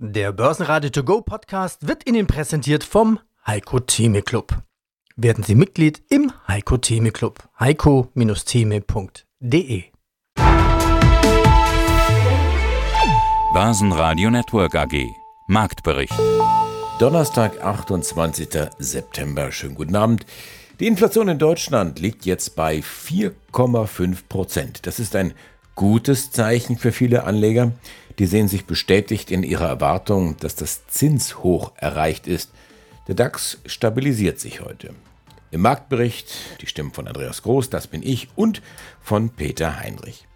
Der Börsenradio To Go Podcast wird Ihnen präsentiert vom Heiko Theme Club. Werden Sie Mitglied im Heiko Theme Club. heiko-theme.de Börsenradio Network AG Marktbericht. Donnerstag, 28. September. Schönen guten Abend. Die Inflation in Deutschland liegt jetzt bei 4,5 Prozent. Das ist ein gutes Zeichen für viele Anleger. Die sehen sich bestätigt in ihrer Erwartung, dass das Zinshoch erreicht ist. Der DAX stabilisiert sich heute. Im Marktbericht die Stimmen von Andreas Groß, das bin ich, und von Peter Heinrich.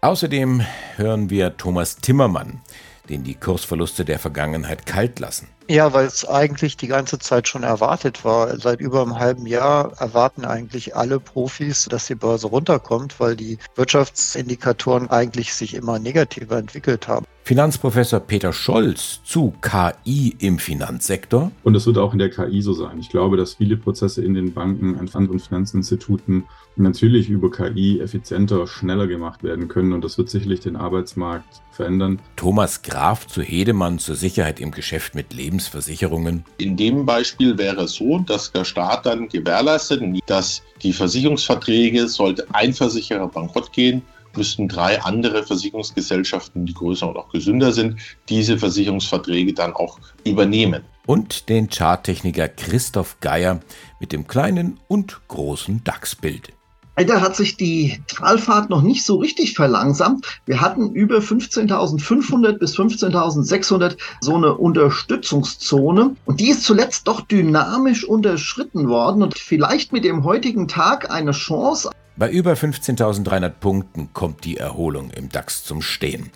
Außerdem hören wir Thomas Timmermann, den die Kursverluste der Vergangenheit kalt lassen. Ja, weil es eigentlich die ganze Zeit schon erwartet war. Seit über einem halben Jahr erwarten eigentlich alle Profis, dass die Börse runterkommt, weil die Wirtschaftsindikatoren eigentlich sich immer negativer entwickelt haben. Finanzprofessor Peter Scholz zu KI im Finanzsektor. Und das wird auch in der KI so sein. Ich glaube, dass viele Prozesse in den Banken, an anderen Finanzinstituten natürlich über KI effizienter, schneller gemacht werden können. Und das wird sicherlich den Arbeitsmarkt verändern. Thomas Graf zu Hedemann zur Sicherheit im Geschäft mit Lebensversicherungen. In dem Beispiel wäre es so, dass der Staat dann gewährleistet, dass die Versicherungsverträge, sollte ein Versicherer bankrott gehen, müssten drei andere Versicherungsgesellschaften, die größer und auch gesünder sind, diese Versicherungsverträge dann auch übernehmen. Und den Charttechniker Christoph Geier mit dem kleinen und großen DAX-Bild. Leider hat sich die Talfahrt noch nicht so richtig verlangsamt. Wir hatten über 15.500 bis 15.600 so eine Unterstützungszone und die ist zuletzt doch dynamisch unterschritten worden und vielleicht mit dem heutigen Tag eine Chance. Bei über 15.300 Punkten kommt die Erholung im DAX zum Stehen.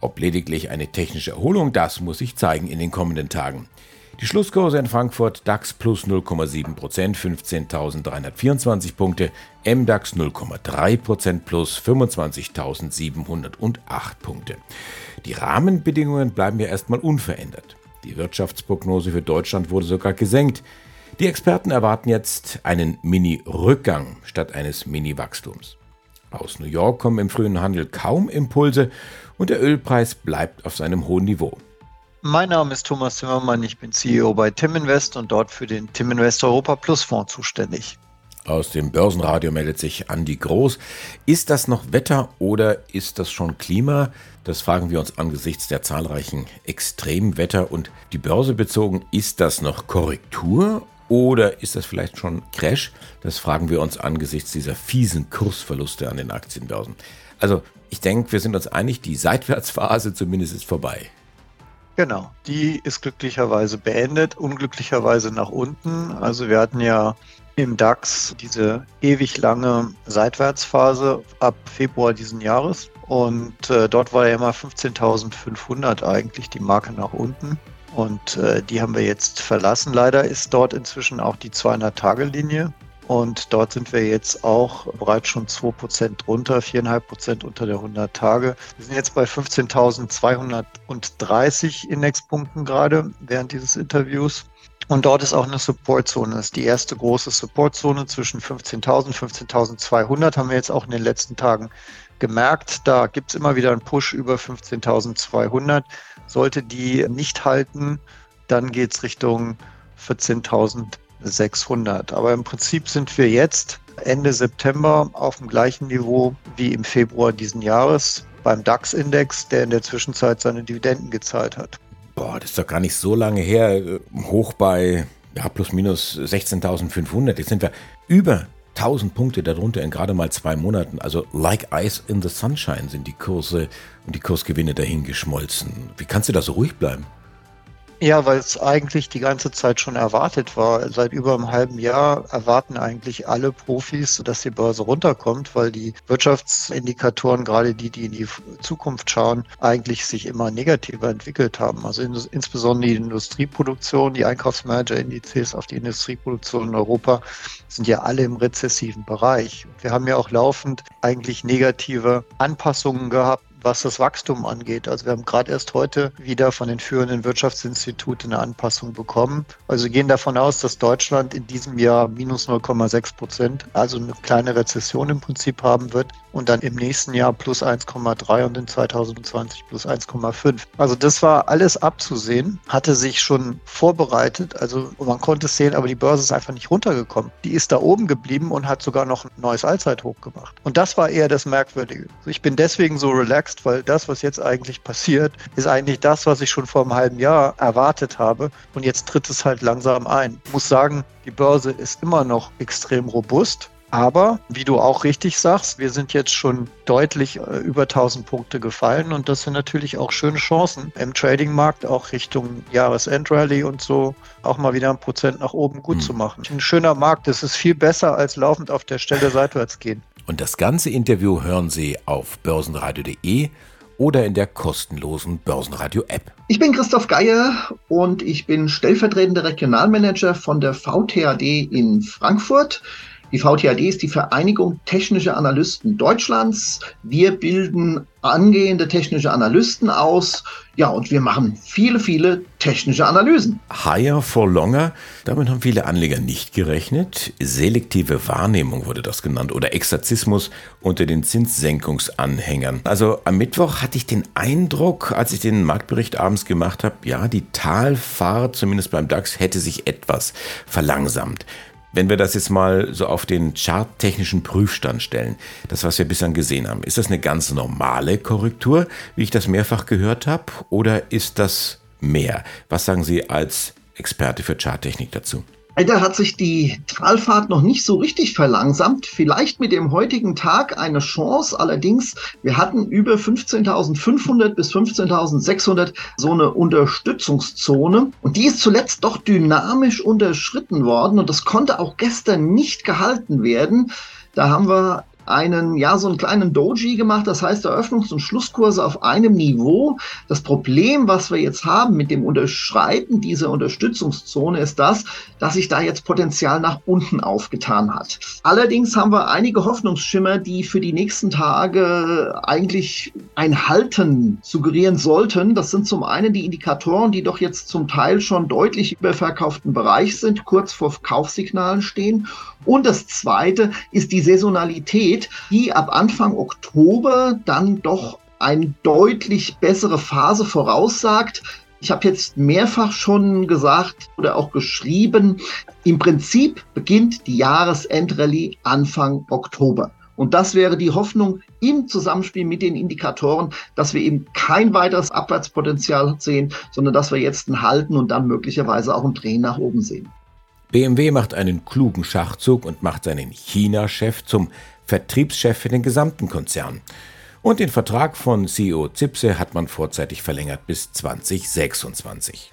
Ob lediglich eine technische Erholung, das muss sich zeigen in den kommenden Tagen. Die Schlusskurse in Frankfurt DAX plus 0,7% 15.324 Punkte, MDAX 0,3% plus 25.708 Punkte. Die Rahmenbedingungen bleiben ja erstmal unverändert. Die Wirtschaftsprognose für Deutschland wurde sogar gesenkt. Die Experten erwarten jetzt einen Mini-Rückgang statt eines Mini-Wachstums. Aus New York kommen im frühen Handel kaum Impulse und der Ölpreis bleibt auf seinem hohen Niveau. Mein Name ist Thomas Zimmermann, ich bin CEO bei Tim Invest und dort für den Tim Invest Europa Plus Fonds zuständig. Aus dem Börsenradio meldet sich Andi Groß. Ist das noch Wetter oder ist das schon Klima? Das fragen wir uns angesichts der zahlreichen Extremwetter und die Börse bezogen. Ist das noch Korrektur oder ist das vielleicht schon Crash? Das fragen wir uns angesichts dieser fiesen Kursverluste an den Aktienbörsen. Also ich denke, wir sind uns einig, die Seitwärtsphase zumindest ist vorbei. Genau, die ist glücklicherweise beendet, unglücklicherweise nach unten. Also wir hatten ja im DAX diese ewig lange Seitwärtsphase ab Februar diesen Jahres. Und äh, dort war ja immer 15.500 eigentlich die Marke nach unten. Und äh, die haben wir jetzt verlassen. Leider ist dort inzwischen auch die 200-Tage-Linie und dort sind wir jetzt auch bereits schon 2% drunter, 4,5% unter der 100 Tage. Wir sind jetzt bei 15.230 Indexpunkten gerade während dieses Interviews. Und dort ist auch eine Supportzone. Das ist die erste große Supportzone zwischen 15.000 und 15.200 haben wir jetzt auch in den letzten Tagen gemerkt. Da gibt es immer wieder einen Push über 15.200. Sollte die nicht halten, dann geht es Richtung 14.000 600. Aber im Prinzip sind wir jetzt Ende September auf dem gleichen Niveau wie im Februar diesen Jahres beim DAX-Index, der in der Zwischenzeit seine Dividenden gezahlt hat. Boah, das ist doch gar nicht so lange her. Hoch bei ja, plus minus 16.500. Jetzt sind wir über 1000 Punkte darunter in gerade mal zwei Monaten. Also like ice in the sunshine sind die Kurse und die Kursgewinne dahin geschmolzen. Wie kannst du da so ruhig bleiben? Ja, weil es eigentlich die ganze Zeit schon erwartet war. Seit über einem halben Jahr erwarten eigentlich alle Profis, dass die Börse runterkommt, weil die Wirtschaftsindikatoren, gerade die, die in die Zukunft schauen, eigentlich sich immer negativer entwickelt haben. Also in, insbesondere die Industrieproduktion, die Einkaufsmanager-Indizes auf die Industrieproduktion in Europa sind ja alle im rezessiven Bereich. Wir haben ja auch laufend eigentlich negative Anpassungen gehabt was das Wachstum angeht. Also wir haben gerade erst heute wieder von den führenden Wirtschaftsinstituten eine Anpassung bekommen. Also wir gehen davon aus, dass Deutschland in diesem Jahr minus 0,6 Prozent, also eine kleine Rezession im Prinzip haben wird und dann im nächsten Jahr plus 1,3 und in 2020 plus 1,5. Also das war alles abzusehen, hatte sich schon vorbereitet. Also man konnte es sehen, aber die Börse ist einfach nicht runtergekommen. Die ist da oben geblieben und hat sogar noch ein neues Allzeithoch gemacht. Und das war eher das Merkwürdige. Ich bin deswegen so relaxed, weil das, was jetzt eigentlich passiert, ist eigentlich das, was ich schon vor einem halben Jahr erwartet habe. Und jetzt tritt es halt langsam ein. Ich muss sagen, die Börse ist immer noch extrem robust. Aber wie du auch richtig sagst, wir sind jetzt schon deutlich äh, über 1000 Punkte gefallen und das sind natürlich auch schöne Chancen im Tradingmarkt, auch Richtung Jahresendrallye und so, auch mal wieder ein Prozent nach oben gut hm. zu machen. Ein schöner Markt, das ist viel besser als laufend auf der Stelle seitwärts gehen. Und das ganze Interview hören Sie auf börsenradio.de oder in der kostenlosen Börsenradio-App. Ich bin Christoph Geier und ich bin stellvertretender Regionalmanager von der VTAD in Frankfurt. Die VTAD ist die Vereinigung Technischer Analysten Deutschlands. Wir bilden angehende technische Analysten aus. Ja, und wir machen viele, viele technische Analysen. Higher for longer, damit haben viele Anleger nicht gerechnet. Selektive Wahrnehmung wurde das genannt oder Exorzismus unter den Zinssenkungsanhängern. Also am Mittwoch hatte ich den Eindruck, als ich den Marktbericht abends gemacht habe, ja, die Talfahrt, zumindest beim DAX, hätte sich etwas verlangsamt. Wenn wir das jetzt mal so auf den charttechnischen Prüfstand stellen, das, was wir bislang gesehen haben, ist das eine ganz normale Korrektur, wie ich das mehrfach gehört habe, oder ist das mehr? Was sagen Sie als Experte für Charttechnik dazu? Leider hat sich die Talfahrt noch nicht so richtig verlangsamt. Vielleicht mit dem heutigen Tag eine Chance. Allerdings, wir hatten über 15.500 bis 15.600 so eine Unterstützungszone. Und die ist zuletzt doch dynamisch unterschritten worden. Und das konnte auch gestern nicht gehalten werden. Da haben wir einen, ja, so einen kleinen Doji gemacht, das heißt Eröffnungs- und Schlusskurse auf einem Niveau. Das Problem, was wir jetzt haben mit dem Unterschreiten dieser Unterstützungszone, ist das, dass sich da jetzt Potenzial nach unten aufgetan hat. Allerdings haben wir einige Hoffnungsschimmer, die für die nächsten Tage eigentlich ein Halten suggerieren sollten. Das sind zum einen die Indikatoren, die doch jetzt zum Teil schon deutlich überverkauften Bereich sind, kurz vor Kaufsignalen stehen. Und das zweite ist die Saisonalität, die ab Anfang Oktober dann doch eine deutlich bessere Phase voraussagt. Ich habe jetzt mehrfach schon gesagt oder auch geschrieben, im Prinzip beginnt die Jahresendrallye Anfang Oktober. Und das wäre die Hoffnung im Zusammenspiel mit den Indikatoren, dass wir eben kein weiteres Abwärtspotenzial sehen, sondern dass wir jetzt ein Halten und dann möglicherweise auch ein Drehen nach oben sehen. BMW macht einen klugen Schachzug und macht seinen China-Chef zum Vertriebschef für den gesamten Konzern. Und den Vertrag von CEO Zipse hat man vorzeitig verlängert bis 2026.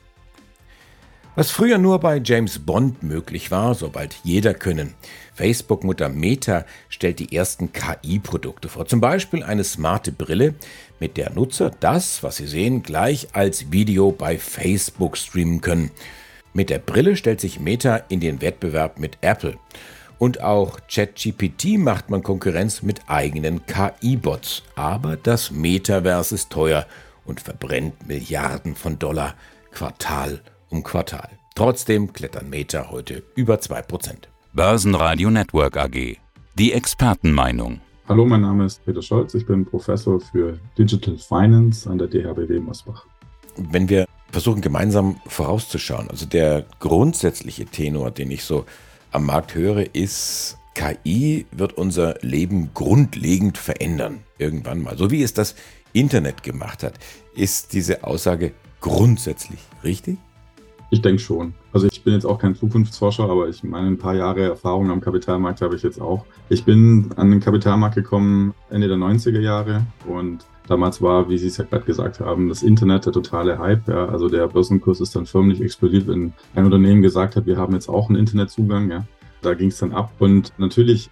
Was früher nur bei James Bond möglich war, so bald jeder können. Facebook-Mutter Meta stellt die ersten KI-Produkte vor, zum Beispiel eine smarte Brille, mit der Nutzer das, was sie sehen, gleich als Video bei Facebook streamen können. Mit der Brille stellt sich Meta in den Wettbewerb mit Apple. Und auch ChatGPT macht man Konkurrenz mit eigenen KI-Bots. Aber das Metaverse ist teuer und verbrennt Milliarden von Dollar Quartal um Quartal. Trotzdem klettern Meta heute über 2%. Börsenradio Network AG. Die Expertenmeinung. Hallo, mein Name ist Peter Scholz. Ich bin Professor für Digital Finance an der DHBW Mosbach. Wenn wir versuchen gemeinsam vorauszuschauen. Also der grundsätzliche Tenor, den ich so am Markt höre, ist, KI wird unser Leben grundlegend verändern. Irgendwann mal. So wie es das Internet gemacht hat. Ist diese Aussage grundsätzlich richtig? Ich denke schon. Also ich bin jetzt auch kein Zukunftsforscher, aber ich meine, ein paar Jahre Erfahrung am Kapitalmarkt habe ich jetzt auch. Ich bin an den Kapitalmarkt gekommen Ende der 90er Jahre und Damals war, wie Sie es ja gerade gesagt haben, das Internet der totale Hype. Ja. Also der Börsenkurs ist dann förmlich explodiert, wenn ein Unternehmen gesagt hat, wir haben jetzt auch einen Internetzugang. Ja. Da ging es dann ab. Und natürlich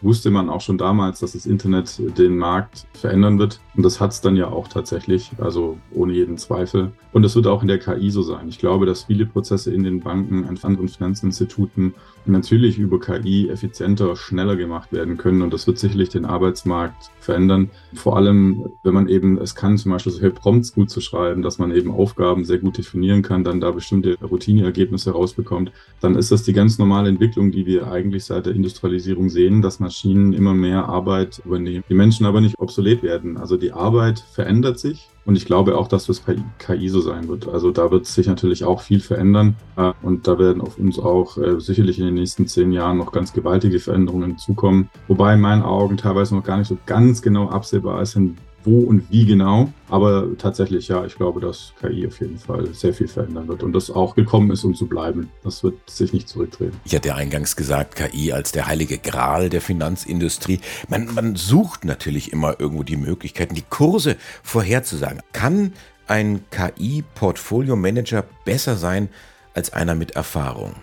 wusste man auch schon damals, dass das Internet den Markt verändern wird. Und das hat es dann ja auch tatsächlich, also ohne jeden Zweifel. Und das wird auch in der KI so sein. Ich glaube, dass viele Prozesse in den Banken, an anderen Finanzinstituten natürlich über KI effizienter, schneller gemacht werden können. Und das wird sicherlich den Arbeitsmarkt verändern. Vor allem, wenn man eben es kann, zum Beispiel solche Prompts gut zu schreiben, dass man eben Aufgaben sehr gut definieren kann, dann da bestimmte Routineergebnisse rausbekommt, dann ist das die ganz normale Entwicklung, die wir eigentlich seit der Industrialisierung sehen, dass Maschinen immer mehr Arbeit übernehmen. Die Menschen aber nicht obsolet werden. Also die Arbeit verändert sich und ich glaube auch, dass das bei KI so sein wird. Also da wird sich natürlich auch viel verändern. Äh, und da werden auf uns auch äh, sicherlich in den nächsten zehn Jahren noch ganz gewaltige Veränderungen zukommen. Wobei in meinen Augen teilweise noch gar nicht so ganz genau absehbar ist, wo und wie genau. Aber tatsächlich, ja, ich glaube, dass KI auf jeden Fall sehr viel verändern wird und das auch gekommen ist, um zu bleiben. Das wird sich nicht zurückdrehen. Ich hatte eingangs gesagt, KI als der heilige Gral der Finanzindustrie. Man, man sucht natürlich immer irgendwo die Möglichkeiten, die Kurse vorherzusagen. Kann ein KI-Portfolio-Manager besser sein als einer mit Erfahrung?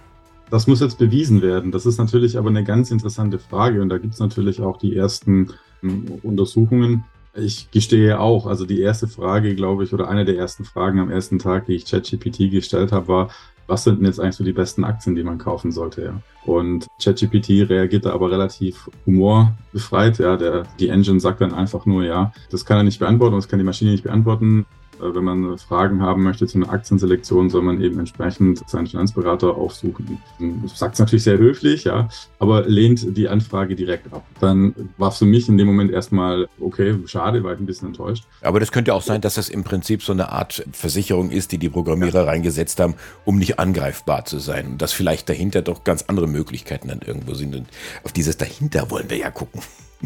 Das muss jetzt bewiesen werden. Das ist natürlich aber eine ganz interessante Frage und da gibt es natürlich auch die ersten hm, Untersuchungen. Ich gestehe auch, also die erste Frage, glaube ich, oder eine der ersten Fragen am ersten Tag, die ich ChatGPT gestellt habe, war, was sind denn jetzt eigentlich so die besten Aktien, die man kaufen sollte, ja? Und ChatGPT reagiert da aber relativ humorbefreit, ja. Der, die Engine sagt dann einfach nur, ja, das kann er nicht beantworten, das kann die Maschine nicht beantworten. Äh, wenn man Fragen haben möchte zu einer Aktienselektion, soll man eben entsprechend seinen Finanzberater aufsuchen. Sagt es natürlich sehr höflich, ja, aber lehnt die Anfrage direkt ab. Dann war es für mich in dem Moment erstmal, okay, schade, war ich ein bisschen enttäuscht. Aber das könnte auch sein, dass das im Prinzip so eine Art Versicherung ist, die die Programmierer ja. reingesetzt haben, um nicht angreifbar zu sein. Und dass vielleicht dahinter doch ganz andere Möglichkeiten dann irgendwo sind. Und auf dieses dahinter wollen wir ja gucken.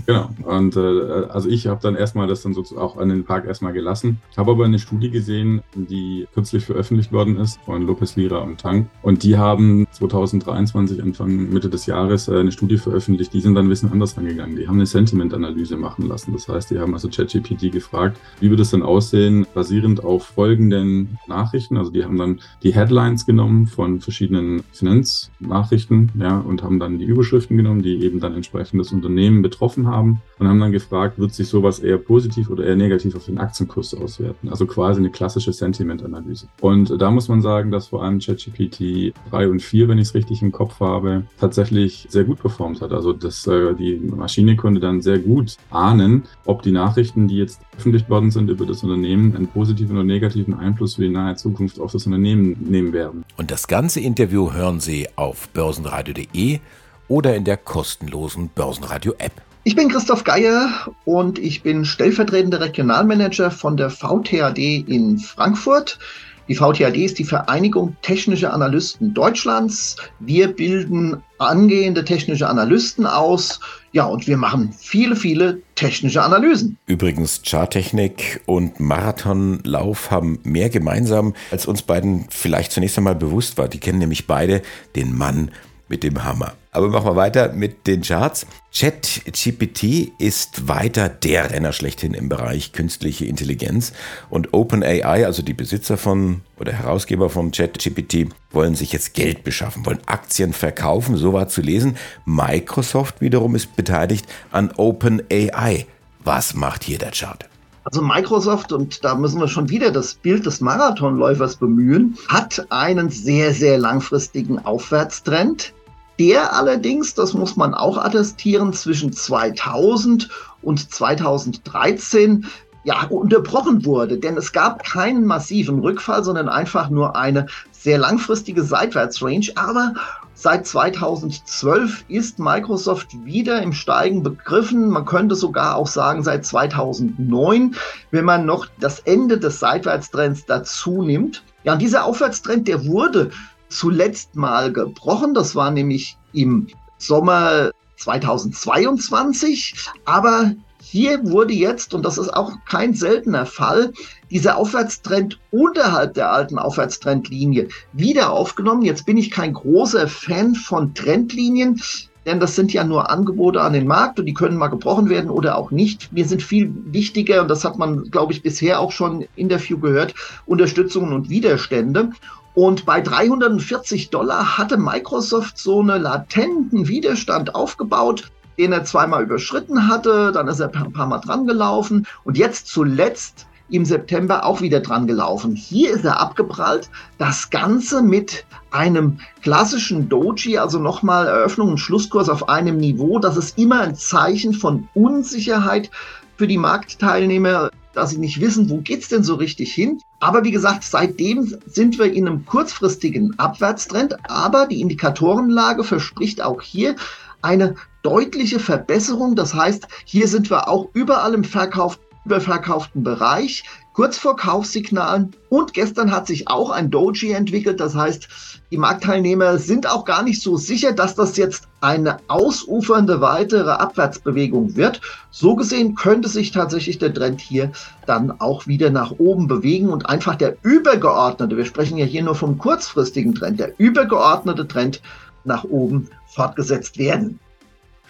Genau. Und äh, also ich habe dann erstmal das dann sozusagen auch an den Park erstmal gelassen. Habe aber eine Studie gesehen, die kürzlich veröffentlicht worden ist von Lopez Lira und Tang. Und die haben 2023, Anfang Mitte des Jahres, äh, eine Studie veröffentlicht. Die sind dann ein bisschen anders angegangen. Die haben eine Sentiment-Analyse machen lassen. Das heißt, die haben also ChatGPT gefragt, wie wird es dann aussehen, basierend auf folgenden Nachrichten. Also die haben dann die Headlines genommen von verschiedenen Finanznachrichten, ja, und haben dann die Überschriften genommen, die eben dann entsprechend das Unternehmen betroffen getroffen haben und haben dann gefragt, wird sich sowas eher positiv oder eher negativ auf den Aktienkurs auswerten? Also quasi eine klassische Sentiment-Analyse. Und da muss man sagen, dass vor allem ChatGPT 3 und 4, wenn ich es richtig im Kopf habe, tatsächlich sehr gut performt hat. Also dass äh, die Maschine konnte dann sehr gut ahnen, ob die Nachrichten, die jetzt veröffentlicht worden sind über das Unternehmen, einen positiven oder negativen Einfluss für die nahe Zukunft auf das Unternehmen nehmen werden. Und das ganze Interview hören Sie auf börsenradio.de oder in der kostenlosen Börsenradio-App. Ich bin Christoph Geier und ich bin stellvertretender Regionalmanager von der VTAD in Frankfurt. Die VTAD ist die Vereinigung Technischer Analysten Deutschlands. Wir bilden angehende technische Analysten aus. Ja, und wir machen viele, viele technische Analysen. Übrigens, Charttechnik und Marathonlauf haben mehr gemeinsam, als uns beiden vielleicht zunächst einmal bewusst war. Die kennen nämlich beide den Mann mit dem Hammer. Aber machen wir weiter mit den Charts. ChatGPT ist weiter der Renner schlechthin im Bereich künstliche Intelligenz und OpenAI, also die Besitzer von oder Herausgeber von ChatGPT, wollen sich jetzt Geld beschaffen, wollen Aktien verkaufen, so war zu lesen. Microsoft wiederum ist beteiligt an OpenAI. Was macht hier der Chart? Also Microsoft, und da müssen wir schon wieder das Bild des Marathonläufers bemühen, hat einen sehr, sehr langfristigen Aufwärtstrend der allerdings, das muss man auch attestieren, zwischen 2000 und 2013 ja, unterbrochen wurde, denn es gab keinen massiven Rückfall, sondern einfach nur eine sehr langfristige Seitwärtsrange. Aber seit 2012 ist Microsoft wieder im Steigen begriffen. Man könnte sogar auch sagen, seit 2009, wenn man noch das Ende des Seitwärtstrends dazu nimmt. Ja, und dieser Aufwärtstrend, der wurde zuletzt mal gebrochen. Das war nämlich im Sommer 2022. Aber hier wurde jetzt, und das ist auch kein seltener Fall, dieser Aufwärtstrend unterhalb der alten Aufwärtstrendlinie wieder aufgenommen. Jetzt bin ich kein großer Fan von Trendlinien, denn das sind ja nur Angebote an den Markt und die können mal gebrochen werden oder auch nicht. Mir sind viel wichtiger, und das hat man, glaube ich, bisher auch schon im Interview gehört, Unterstützungen und Widerstände. Und bei 340 Dollar hatte Microsoft so einen latenten Widerstand aufgebaut. den er zweimal überschritten hatte, dann ist er ein paar Mal dran gelaufen und jetzt zuletzt im September auch wieder dran gelaufen. Hier ist er abgeprallt. Das Ganze mit einem klassischen Doji, also nochmal Eröffnung und Schlusskurs auf einem Niveau. Das ist immer ein Zeichen von Unsicherheit für die Marktteilnehmer, dass sie nicht wissen, wo geht's denn so richtig hin. Aber wie gesagt, seitdem sind wir in einem kurzfristigen Abwärtstrend, aber die Indikatorenlage verspricht auch hier eine deutliche Verbesserung. Das heißt, hier sind wir auch überall im Verkauf überverkauften Bereich, kurz vor Kaufsignalen. Und gestern hat sich auch ein Doji entwickelt. Das heißt, die Marktteilnehmer sind auch gar nicht so sicher, dass das jetzt eine ausufernde weitere Abwärtsbewegung wird. So gesehen könnte sich tatsächlich der Trend hier dann auch wieder nach oben bewegen und einfach der übergeordnete, wir sprechen ja hier nur vom kurzfristigen Trend, der übergeordnete Trend nach oben fortgesetzt werden.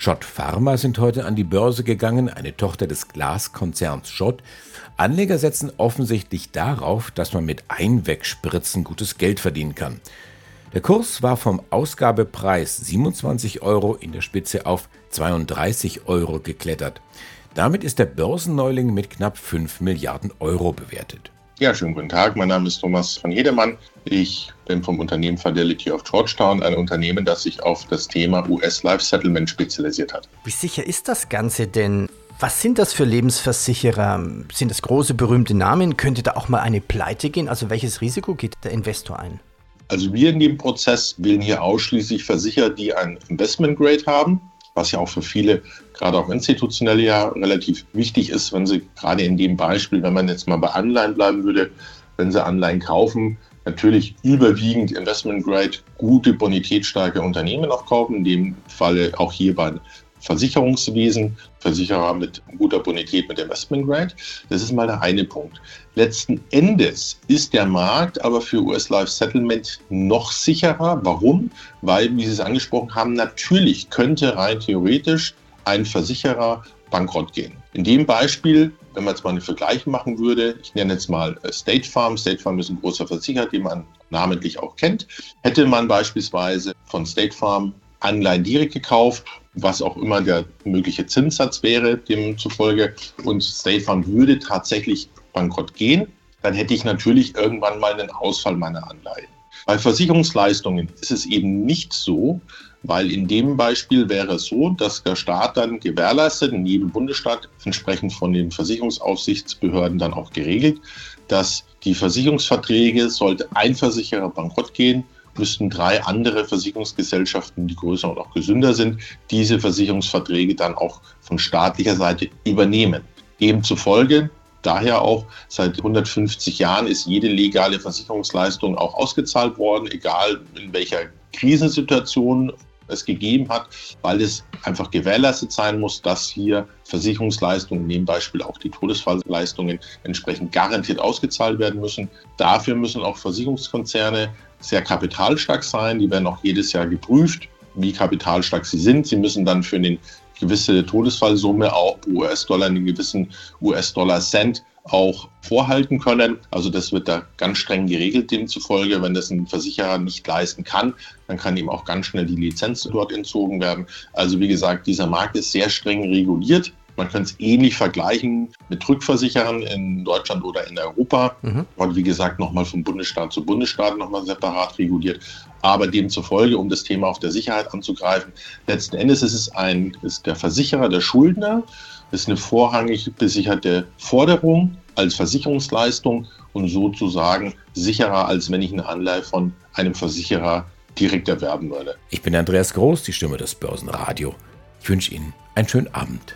Schott Pharma sind heute an die Börse gegangen, eine Tochter des Glaskonzerns Schott. Anleger setzen offensichtlich darauf, dass man mit Einwegspritzen gutes Geld verdienen kann. Der Kurs war vom Ausgabepreis 27 Euro in der Spitze auf 32 Euro geklettert. Damit ist der Börsenneuling mit knapp 5 Milliarden Euro bewertet. Ja, schönen guten Tag. Mein Name ist Thomas von Hedemann. Ich bin vom Unternehmen Fidelity of Georgetown, ein Unternehmen, das sich auf das Thema US Life Settlement spezialisiert hat. Wie sicher ist das Ganze denn? Was sind das für Lebensversicherer? Sind das große, berühmte Namen? Könnte da auch mal eine Pleite gehen? Also welches Risiko geht der Investor ein? Also wir in dem Prozess wählen hier ausschließlich Versicherer, die ein Investment Grade haben was ja auch für viele, gerade auch institutionell ja relativ wichtig ist, wenn sie gerade in dem Beispiel, wenn man jetzt mal bei Anleihen bleiben würde, wenn sie Anleihen kaufen, natürlich überwiegend Investment Grade, gute bonitätsstarke Unternehmen auch kaufen, in dem Falle auch hier bei Versicherungswesen, Versicherer mit guter Bonität mit Investment Grade. Das ist mal der eine Punkt. Letzten Endes ist der Markt aber für US Life Settlement noch sicherer. Warum? Weil, wie Sie es angesprochen haben, natürlich könnte rein theoretisch ein Versicherer bankrott gehen. In dem Beispiel, wenn man jetzt mal einen Vergleich machen würde, ich nenne jetzt mal äh, State Farm. State Farm ist ein großer Versicherer, den man namentlich auch kennt. Hätte man beispielsweise von State Farm Anleihen direkt gekauft, was auch immer der mögliche Zinssatz wäre, demzufolge, und State Farm würde tatsächlich bankrott gehen, dann hätte ich natürlich irgendwann mal einen Ausfall meiner Anleihen. Bei Versicherungsleistungen ist es eben nicht so, weil in dem Beispiel wäre es so, dass der Staat dann gewährleistet, in jedem Bundesstaat entsprechend von den Versicherungsaufsichtsbehörden dann auch geregelt, dass die Versicherungsverträge, sollte ein Versicherer bankrott gehen, müssten drei andere Versicherungsgesellschaften, die größer und auch gesünder sind, diese Versicherungsverträge dann auch von staatlicher Seite übernehmen. Demzufolge daher auch seit 150 Jahren ist jede legale Versicherungsleistung auch ausgezahlt worden, egal in welcher Krisensituation es gegeben hat, weil es einfach gewährleistet sein muss, dass hier Versicherungsleistungen, in dem Beispiel auch die Todesfallleistungen, entsprechend garantiert ausgezahlt werden müssen. Dafür müssen auch Versicherungskonzerne sehr kapitalstark sein. Die werden auch jedes Jahr geprüft, wie kapitalstark sie sind. Sie müssen dann für eine gewisse Todesfallsumme auch US-Dollar, einen gewissen US-Dollar-Cent auch vorhalten können. Also das wird da ganz streng geregelt demzufolge. Wenn das ein Versicherer nicht leisten kann, dann kann ihm auch ganz schnell die Lizenz dort entzogen werden. Also wie gesagt, dieser Markt ist sehr streng reguliert. Man kann es ähnlich vergleichen mit Rückversicherern in Deutschland oder in Europa. Mhm. Und wie gesagt, nochmal von Bundesstaat zu Bundesstaat nochmal separat reguliert. Aber demzufolge, um das Thema auf der Sicherheit anzugreifen, letzten Endes ist es ein, ist der Versicherer der Schuldner. Ist eine vorrangig besicherte Forderung als Versicherungsleistung und sozusagen sicherer, als wenn ich eine Anleihe von einem Versicherer direkt erwerben würde. Ich bin Andreas Groß, die Stimme des Börsenradio. Ich wünsche Ihnen einen schönen Abend.